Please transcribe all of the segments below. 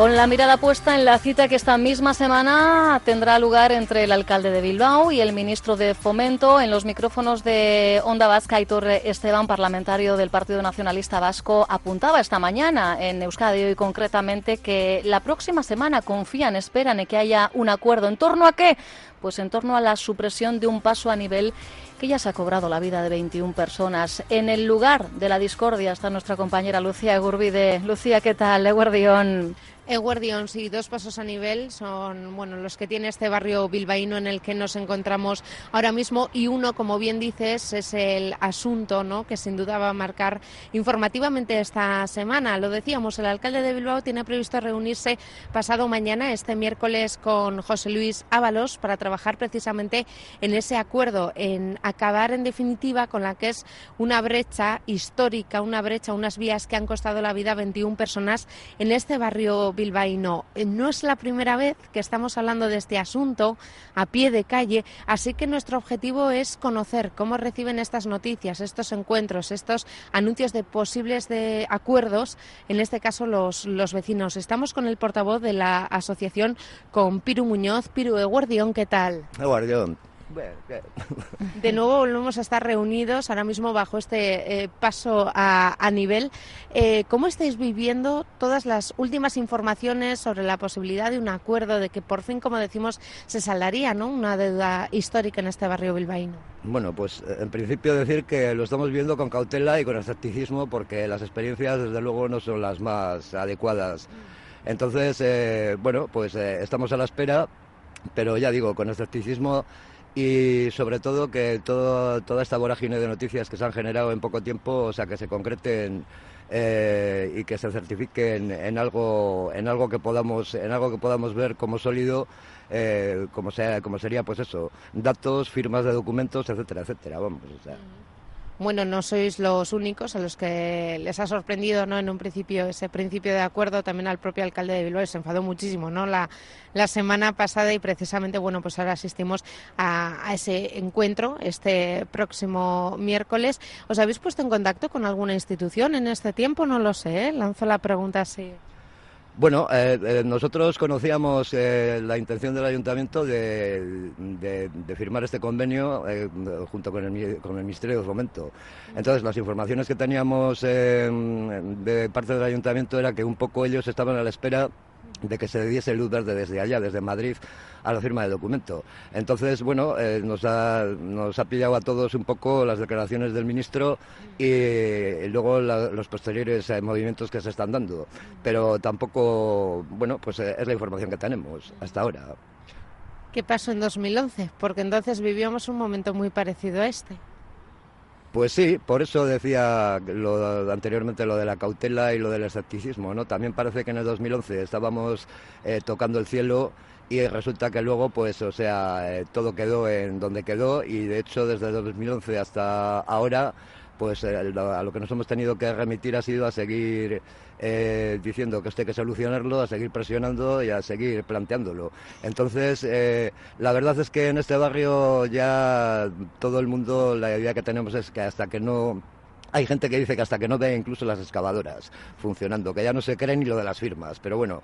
Con la mirada puesta en la cita que esta misma semana tendrá lugar entre el alcalde de Bilbao y el ministro de Fomento en los micrófonos de Onda Vasca y Torre Esteban, parlamentario del Partido Nacionalista Vasco, apuntaba esta mañana en Euskadi hoy concretamente que la próxima semana confían, esperan en que haya un acuerdo. ¿En torno a qué? Pues en torno a la supresión de un paso a nivel que ya se ha cobrado la vida de 21 personas. En el lugar de la discordia está nuestra compañera Lucía Egurbide. Lucía, ¿qué tal? Eguardión. Eguardión, sí, dos pasos a nivel son bueno los que tiene este barrio bilbaíno en el que nos encontramos ahora mismo y uno, como bien dices, es el asunto ¿no? que sin duda va a marcar informativamente esta semana. Lo decíamos, el alcalde de Bilbao tiene previsto reunirse pasado mañana, este miércoles, con José Luis Ábalos para trabajar precisamente en ese acuerdo, en acabar en definitiva con la que es una brecha histórica, una brecha, unas vías que han costado la vida a 21 personas en este barrio bilbaíno. Eh, no es la primera vez que estamos hablando de este asunto a pie de calle, así que nuestro objetivo es conocer cómo reciben estas noticias, estos encuentros, estos anuncios de posibles de acuerdos, en este caso los, los vecinos. Estamos con el portavoz de la asociación, con Piru Muñoz. Piru Eguardión, ¿qué tal? Eguardión. De nuevo volvemos a estar reunidos ahora mismo bajo este eh, paso a, nivel. Eh, ¿Cómo estáis viviendo todas las últimas informaciones sobre la posibilidad de un acuerdo, de que por fin, como decimos, se saldaría ¿no? una deuda histórica en este barrio bilbaíno? Bueno, pues eh, en principio decir que lo estamos viendo con cautela y con escepticismo porque las experiencias desde luego no son las más adecuadas. Entonces, bueno, pues estamos a la espera, pero ya digo, con escepticismo y sobre todo que todo, toda esta vorágine de noticias que se han generado en poco tiempo, o sea, que se concreten eh, y que se certifiquen en algo, en algo que podamos, en algo que podamos ver como sólido, eh, como sea, como sería pues eso, datos, firmas de documentos, etcétera, etcétera, vamos, o sea bueno, no sois los únicos a los que les ha sorprendido, ¿no? En un principio ese principio de acuerdo también al propio alcalde de Bilbao se enfadó muchísimo, ¿no? La, la semana pasada y precisamente, bueno, pues ahora asistimos a, a, ese encuentro este próximo miércoles. ¿Os habéis puesto en contacto con alguna institución en este tiempo? No lo sé, ¿eh? Lanzo la pregunta así. Bueno, eh, eh, nosotros conocíamos eh, la intención del ayuntamiento de, firmar este convenio junto con el, con el, Ministerio de Fomento. Entonces, las informaciones que teníamos de parte del ayuntamiento era que un poco ellos estaban a la espera de que se diese luz verde desde allá, desde Madrid, a la firma del documento. Entonces, bueno, eh, nos, ha, nos ha pillado a todos un poco las declaraciones del ministro y, luego los posteriores eh, movimientos que se están dando. Pero tampoco, bueno, pues eh, es la información que tenemos hasta ahora. ¿Qué pasó en 2011? Porque entonces vivíamos un momento muy parecido a este. Pues sí, por eso decía lo, anteriormente lo de la cautela y lo del escepticismo, ¿no? También parece que en el 2011 estábamos eh, tocando el cielo y resulta que luego, pues, o sea, eh, todo quedó en donde quedó y de hecho desde el 2011 hasta ahora pues eh, a lo que nos hemos tenido que remitir ha sido a seguir eh, diciendo que esto hay que solucionarlo, a seguir presionando y a seguir planteándolo. Entonces, eh, la verdad es que en este barrio ya todo el mundo, la idea que tenemos es que hasta que no hay gente que dice que hasta que no ve incluso las excavadoras funcionando, que ya no se cree ni lo de las firmas. Pero bueno,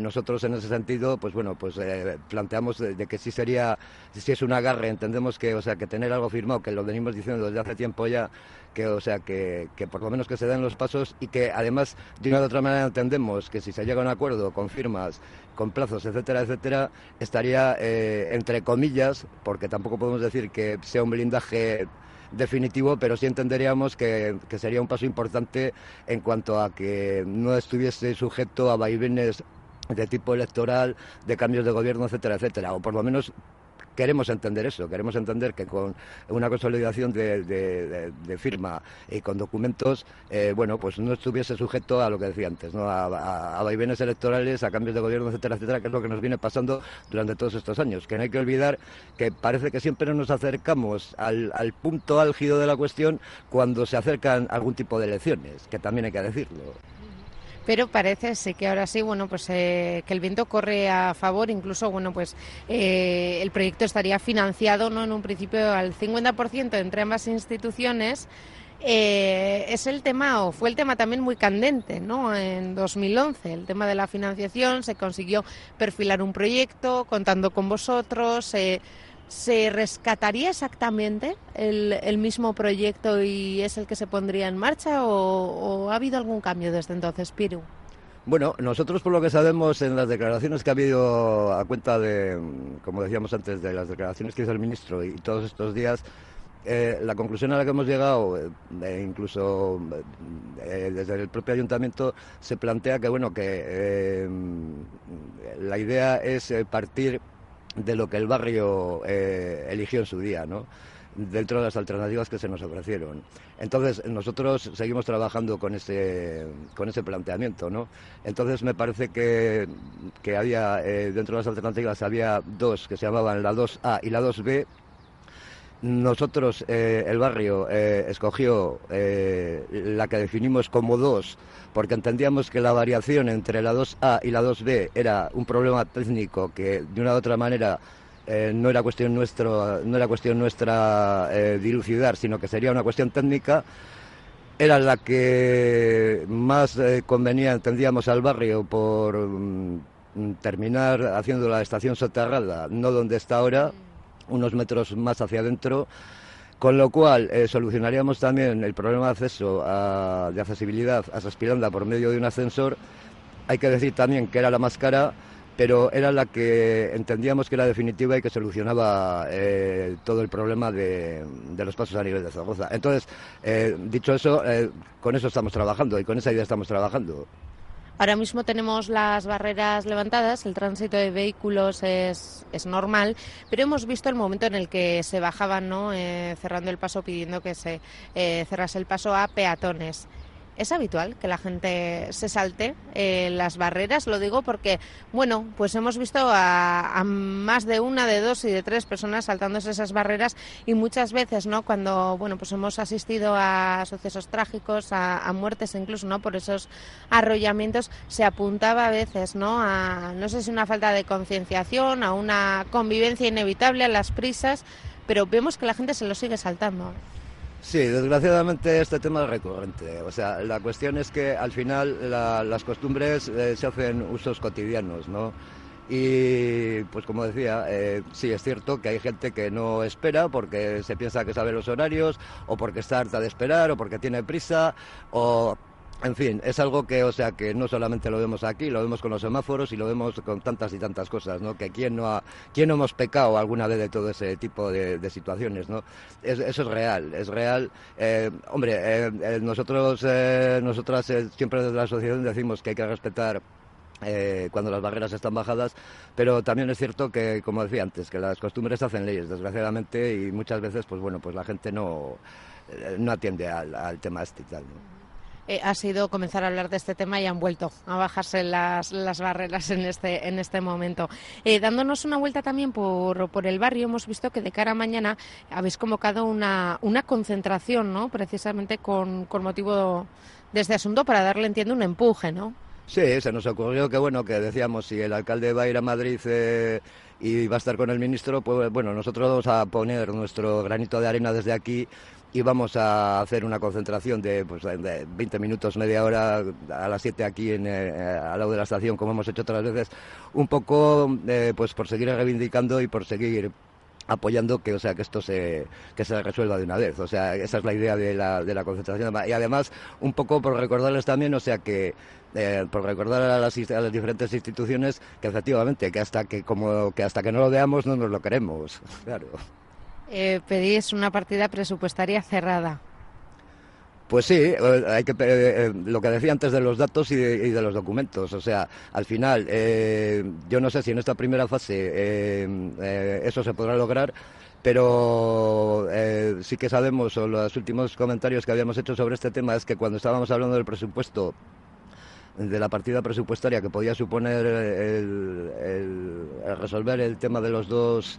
nosotros en ese sentido, pues bueno, pues eh, planteamos de, que sí sería, si es un agarre, entendemos que, o sea, que tener algo firmado, que lo venimos diciendo desde hace tiempo ya, que, o sea, que, por lo menos que se den los pasos y que además de una u otra manera entendemos que si se llega a un acuerdo con firmas, con plazos, etcétera, etcétera, estaría eh, entre comillas, porque tampoco podemos decir que sea un blindaje definitivo, pero sí entenderíamos que, sería un paso importante en cuanto a que no estuviese sujeto a vaivenes de tipo electoral, de cambios de gobierno, etcétera, etcétera, o por lo menos queremos entender eso, queremos entender que con una consolidación de, firma y con documentos, eh, bueno, pues no estuviese sujeto a lo que decía antes, ¿no? A, vaivenes electorales, a cambios de gobierno, etcétera, etcétera, que es lo que nos viene pasando durante todos estos años. Que no hay que olvidar que parece que siempre nos acercamos al, al punto álgido de la cuestión cuando se acercan algún tipo de elecciones, que también hay que decirlo pero parece sí que ahora sí, bueno, pues eh, que el viento corre a favor, incluso, bueno, pues eh, el proyecto estaría financiado, ¿no? En un principio al 50% entre ambas instituciones Eh, es el tema, o fue el tema también muy candente, ¿no? En 2011, el tema de la financiación, se consiguió perfilar un proyecto contando con vosotros. Eh, ¿Se rescataría exactamente el, mismo proyecto y es el que se pondría en marcha o, ha habido algún cambio desde entonces, Piru? Bueno, nosotros por lo que sabemos en las declaraciones que ha habido a cuenta de, como decíamos antes, de las declaraciones que hizo el ministro y todos estos días, eh, la conclusión a la que hemos llegado, eh, incluso eh, desde el propio ayuntamiento, se plantea que bueno que la idea es partir de lo que el barrio eligió en su día, ¿no? dentro de las alternativas que se nos ofrecieron. Entonces, nosotros seguimos trabajando con ese, con ese planteamiento, ¿no? Entonces, me parece que, que había, dentro de las alternativas, había dos que se llamaban la 2A y la 2B, nosotros, eh, el barrio, eh, escogió eh, la que definimos como dos, porque entendíamos que la variación entre la 2A y la 2B era un problema técnico que de una u otra manera no era cuestión nuestro, no era cuestión nuestra dilucidar, sino que sería una cuestión técnica. Era la que más convenía, entendíamos, al barrio por mm, terminar haciendo la estación soterrada, no donde está ahora unos metros más hacia adentro, con lo cual eh, solucionaríamos también el problema de acceso de accesibilidad a Saspiranda por medio de un ascensor. Hay que decir también que era la más cara, pero era la que entendíamos que era definitiva y que solucionaba eh, todo el problema de, los pasos a nivel de Zaragoza. Entonces, eh, dicho eso, con eso estamos trabajando y con esa idea estamos trabajando. Ahora mismo tenemos las barreras levantadas, el tránsito de vehículos es, es normal, pero hemos visto el momento en el que se bajaban, ¿no? Eh, cerrando el paso, pidiendo que se eh, cerrase el paso a peatones. ¿Es habitual que la gente se salte eh, las barreras? Lo digo porque, bueno, pues hemos visto a, más de una, de dos y de tres personas saltándose esas barreras y muchas veces, ¿no? Cuando, bueno, pues hemos asistido a sucesos trágicos, a, a muertes incluso, ¿no? Por esos arrollamientos, se apuntaba a veces, ¿no? A, no sé si una falta de concienciación, a una convivencia inevitable, a las prisas, pero vemos que la gente se lo sigue saltando. Sí, desgraciadamente este tema es recurrente. O sea, la cuestión es que al final las costumbres eh, se hacen usos cotidianos, ¿no? Y pues como decía, eh, sí es cierto que hay gente que no espera porque se piensa que sabe los horarios, o porque está harta de esperar, o porque tiene prisa, o en fin, es algo que, o sea, que no solamente lo vemos aquí, lo vemos con los semáforos y lo vemos con tantas y tantas cosas, ¿no? Que quién no ha, quién no hemos pecado alguna vez de todo ese tipo de, situaciones, ¿no? eso es real, es real. Eh, hombre, eh, eh, nosotros, nosotras siempre desde la asociación decimos que hay que respetar cuando las barreras están bajadas, pero también es cierto que, como decía antes, que las costumbres hacen leyes, desgraciadamente, y muchas veces, pues bueno, pues la gente no, no atiende al, tema este. Eh, ha sido comenzar a hablar de este tema y han vuelto a bajarse las, las barreras en este, en este momento. Eh, dándonos una vuelta también por, por el barrio, hemos visto que de cara a mañana habéis convocado una, una concentración, ¿no? Precisamente con, con motivo de este asunto para darle, entiendo, un empuje, ¿no? Sí, se nos ocurrió que, bueno, que decíamos, si el alcalde va a ir a Madrid eh, y va a estar con el ministro, pues bueno, nosotros vamos a poner nuestro granito de arena desde aquí y vamos a hacer una concentración de, pues, de 20 minutos, media hora, a las 7 aquí en, eh, al lado de la estación, como hemos hecho otras veces, un poco eh, pues por seguir reivindicando y por seguir apoyando que o sea que esto se que se resuelva de una vez. O sea esa es la idea de la, de la concentración. Y además un poco por recordarles también o sea que eh, por recordar a las, a las diferentes instituciones que efectivamente que hasta que como que hasta que no lo veamos no nos lo queremos. Claro eh, pedís una partida presupuestaria cerrada. Pues sí, eh, hay que, eh, lo que decía antes de los datos y de, los documentos. O sea, al final, yo no sé si en esta primera fase eso se podrá lograr, pero sí que sabemos, o los últimos comentarios que habíamos hecho sobre este tema, es que cuando estábamos hablando del presupuesto de la partida presupuestaria que podía suponer el, resolver el tema de los dos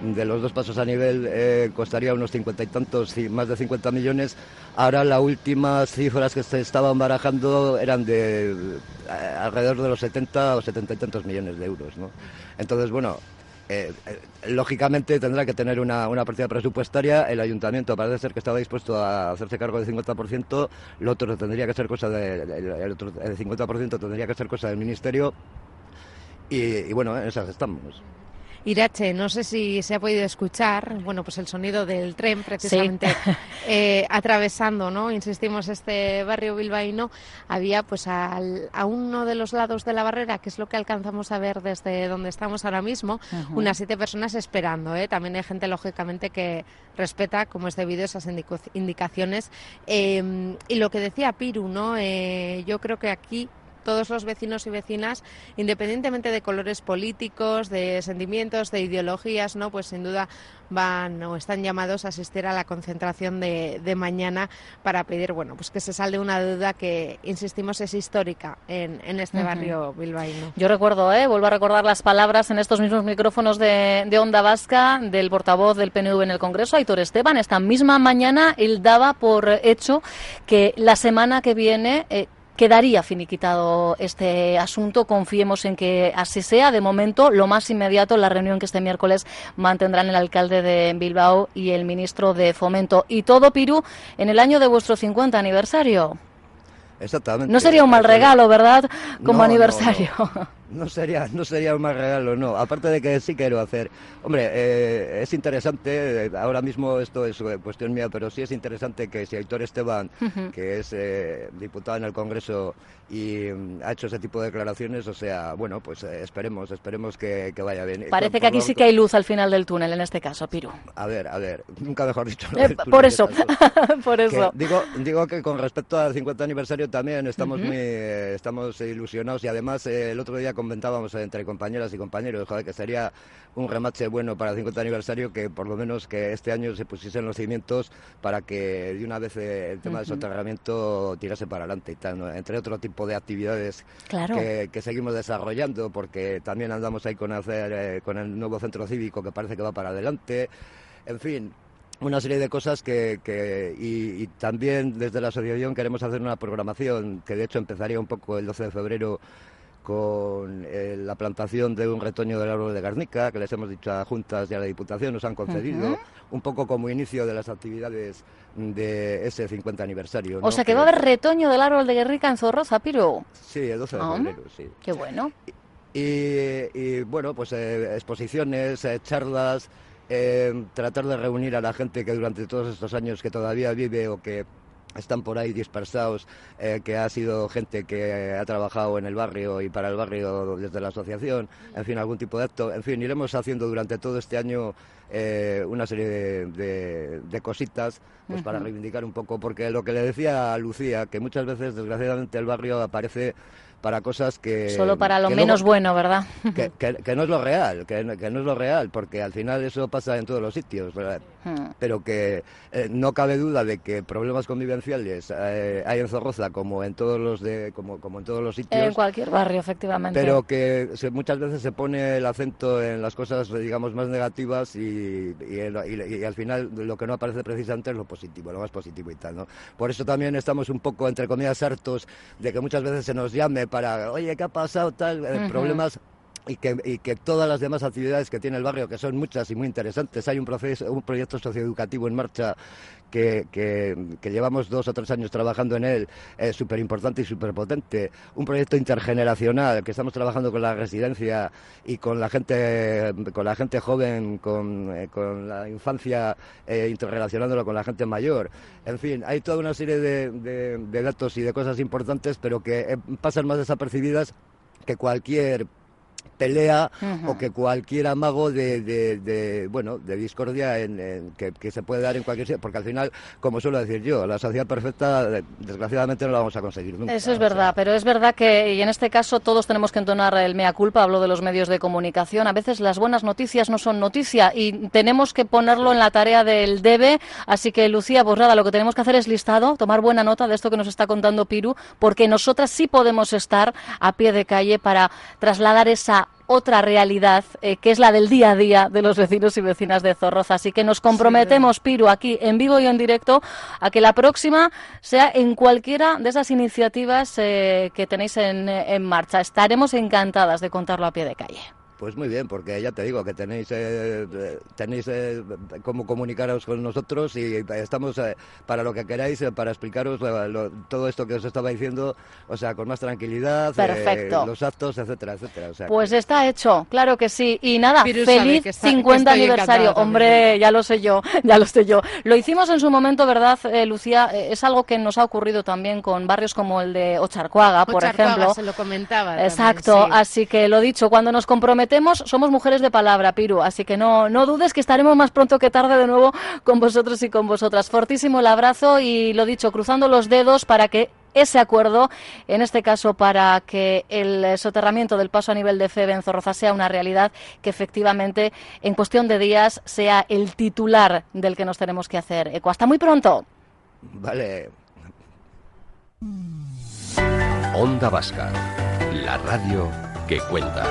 de los dos pasos a nivel eh, costaría unos cincuenta y tantos más de 50 millones ahora las últimas cifras que se estaban barajando eran de eh, alrededor de los 70 o 70 y tantos millones de euros ¿no? entonces bueno eh, eh, lógicamente tendrá que tener una, una, partida presupuestaria. El ayuntamiento parece ser que estaba dispuesto a hacerse cargo del 50%, el otro tendría que ser cosa de, el, otro, el 50% tendría que ser cosa del ministerio. Y bueno, en esas estamos. Irache, no sé si se ha podido escuchar, bueno, pues el sonido del tren precisamente eh, atravesando, ¿no? Insistimos, este barrio bilbaíno, había pues a uno de los lados de la barrera, que es lo que alcanzamos a ver desde donde estamos ahora mismo, unas siete personas esperando, ¿eh? También hay gente, lógicamente, que respeta, como es debido, esas indicaciones. Em, y lo que decía Piru, ¿no? Eh, yo creo que aquí todos los vecinos y vecinas, independientemente de colores políticos, de sentimientos, de ideologías, ¿no? Pues sin duda van o están llamados a asistir a la concentración de, mañana para pedir, bueno, pues que se salde una duda que, insistimos, es histórica en, este barrio bilbaíno. Yo recuerdo, ¿eh? vuelvo a recordar las palabras en estos mismos micrófonos de, de Onda Vasca del portavoz del PNV en el Congreso, Aitor Esteban. Esta misma mañana él daba por hecho que la semana que viene eh, quedaría finiquitado este asunto. Confiemos en que así sea. De momento, lo más inmediato, la reunión que este miércoles mantendrán el alcalde de Bilbao y el ministro de Fomento. Y todo, Pirú, en el año de vuestro 50 aniversario. Exactamente. No sería un mal regalo, ¿verdad? Como aniversario. No sería, no sería un mal regalo, no. Aparte de que sí quiero hacer. Hombre, eh, es interesante, ahora mismo esto es eh, cuestión mía, pero sí es interesante que si Héctor Esteban, que es eh, diputado en el Congreso y mm, ha hecho ese tipo de declaraciones, o sea, bueno, pues esperemos, esperemos que, vaya bien. Parece que aquí sí que hay luz al final del túnel, en este caso, Piru. A ver, a ver, nunca mejor dicho. por eso, por eso. digo, digo que con respecto al 50 aniversario también estamos muy, estamos ilusionados y además el otro día comentábamos entre compañeras y compañeros, que sería un remache bueno para el 50 aniversario que por lo menos que este año se pusiesen los cimientos para que de una vez eh, el tema del soterramiento tirase para adelante y tal, entre otro tipo de actividades que, seguimos desarrollando porque también andamos ahí con, hacer, eh, con el nuevo centro cívico que parece que va para adelante, en fin, una serie de cosas que, que y, y, también desde la asociación queremos hacer una programación que de hecho empezaría un poco el 12 de febrero con eh, la plantación de un retoño del árbol de Garnica, que les hemos dicho a juntas y a la Diputación, nos han concedido, un poco como inicio de las actividades de ese 50 aniversario. O sea que va a haber retoño del árbol de Guernica en Zorroza, Piro. Sí, el 12 de ah, febrero, sí. Qué bueno. Y, bueno, pues eh, exposiciones, eh, charlas, tratar de reunir a la gente que durante todos estos años que todavía vive o que están por ahí dispersados, eh, que ha sido gente que ha trabajado en el barrio y para el barrio desde la asociación, en fin, algún tipo de acto. En fin, iremos haciendo durante todo este año eh, una serie de, cositas pues para reivindicar un poco, porque lo que le decía a Lucía, que muchas veces, desgraciadamente, el barrio aparece para cosas que... Solo para lo menos bueno, ¿verdad? Que, no es lo real, que, no es lo real, porque al final eso pasa en todos los sitios, hmm. pero que eh, no cabe duda de que problemas convivenciales eh, hay en Zorroza como en todos los de como, como en todos los sitios. En cualquier barrio, efectivamente. Pero que muchas veces se pone el acento en las cosas, digamos, más negativas y, y, al final lo que no aparece precisamente es lo positivo, lo más positivo y tal, ¿no? Por eso también estamos un poco, entre comillas, hartos de que muchas veces se nos llame para, oye, ¿qué ha pasado? Tal, eh, problemas y que, todas las demás actividades que tiene el barrio, que son muchas y muy interesantes, hay un, proceso, un proyecto socioeducativo en marcha que, que, llevamos dos o tres años trabajando en él, es súper importante y súper potente, un proyecto intergeneracional que estamos trabajando con la residencia y con la gente, con la gente joven, con, eh, con la infancia, eh, interrelacionándolo con la gente mayor. En fin, hay toda una serie de, de datos y de cosas importantes, pero que eh, pasan más desapercibidas que cualquier pelea o que cualquier amago de, de, bueno de discordia en, que, se puede dar en cualquier sitio porque al final como suelo decir yo la sociedad perfecta desgraciadamente no la vamos a conseguir nunca eso es verdad pero es verdad que y en este caso todos tenemos que entonar el mea culpa hablo de los medios de comunicación a veces las buenas noticias no son noticia y tenemos que ponerlo en la tarea del debe así que Lucía pues nada lo que tenemos que hacer es listado tomar buena nota de esto que nos está contando Piru porque nosotras sí podemos estar a pie de calle para trasladar esa otra realidad eh, que es la del día a día de los vecinos y vecinas de Zorroza. Así que nos comprometemos, Piru, aquí en vivo y en directo, a que la próxima sea en cualquiera de esas iniciativas eh, que tenéis en, en marcha. Estaremos encantadas de contarlo a pie de calle. Pues muy bien, porque ya te digo que tenéis eh, tenéis eh, cómo comunicaros con nosotros y estamos eh, para lo que queráis, para explicaros todo esto que os estaba diciendo, o sea, con más tranquilidad, los actos, etcétera, etcétera. pues está hecho, claro que sí. Y nada, feliz 50 aniversario. Hombre, ya lo sé yo, ya lo sé yo. Lo hicimos en su momento, ¿verdad, Lucía? Es algo que nos ha ocurrido también con barrios como el de Ocharcuaga, por ejemplo. se lo comentaba. Exacto, así que lo dicho, cuando nos comprometemos somos mujeres de palabra, Piru, así que no, no dudes que estaremos más pronto que tarde de nuevo con vosotros y con vosotras. Fortísimo el abrazo y lo dicho, cruzando los dedos para que ese acuerdo, en este caso para que el soterramiento del paso a nivel de FEB en Zorroza sea una realidad, que efectivamente en cuestión de días sea el titular del que nos tenemos que hacer eco. Hasta muy pronto. Vale. Onda Vasca, la radio que cuenta.